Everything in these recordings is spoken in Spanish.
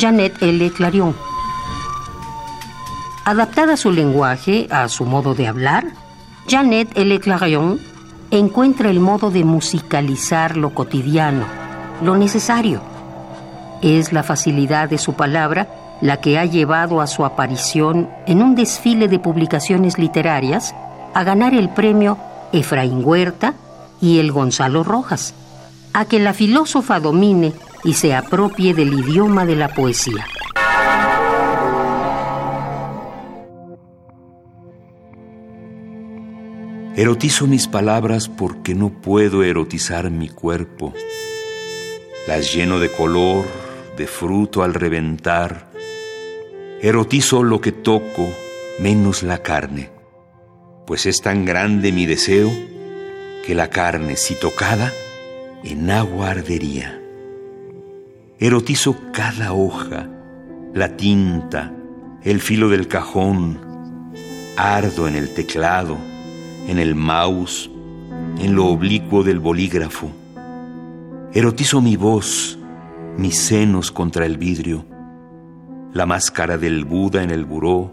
Janet L. Clarion. Adaptada su lenguaje a su modo de hablar, Janet L. Clarion encuentra el modo de musicalizar lo cotidiano, lo necesario. Es la facilidad de su palabra la que ha llevado a su aparición en un desfile de publicaciones literarias a ganar el premio Efraín Huerta y el Gonzalo Rojas, a que la filósofa domine y se apropie del idioma de la poesía. Erotizo mis palabras porque no puedo erotizar mi cuerpo. Las lleno de color, de fruto al reventar. Erotizo lo que toco, menos la carne, pues es tan grande mi deseo que la carne, si tocada, en agua ardería. Erotizo cada hoja, la tinta, el filo del cajón. Ardo en el teclado, en el mouse, en lo oblicuo del bolígrafo. Erotizo mi voz, mis senos contra el vidrio, la máscara del Buda en el buró,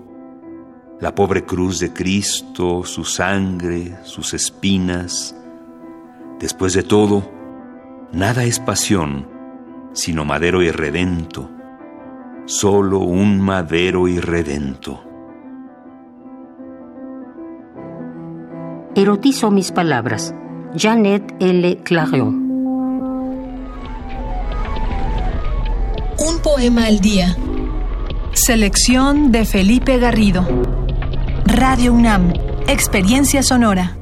la pobre cruz de Cristo, su sangre, sus espinas. Después de todo, nada es pasión sino madero irredento, solo un madero irredento. Erotizo mis palabras. Janet L. Clarion. Un poema al día. Selección de Felipe Garrido. Radio UNAM. Experiencia sonora.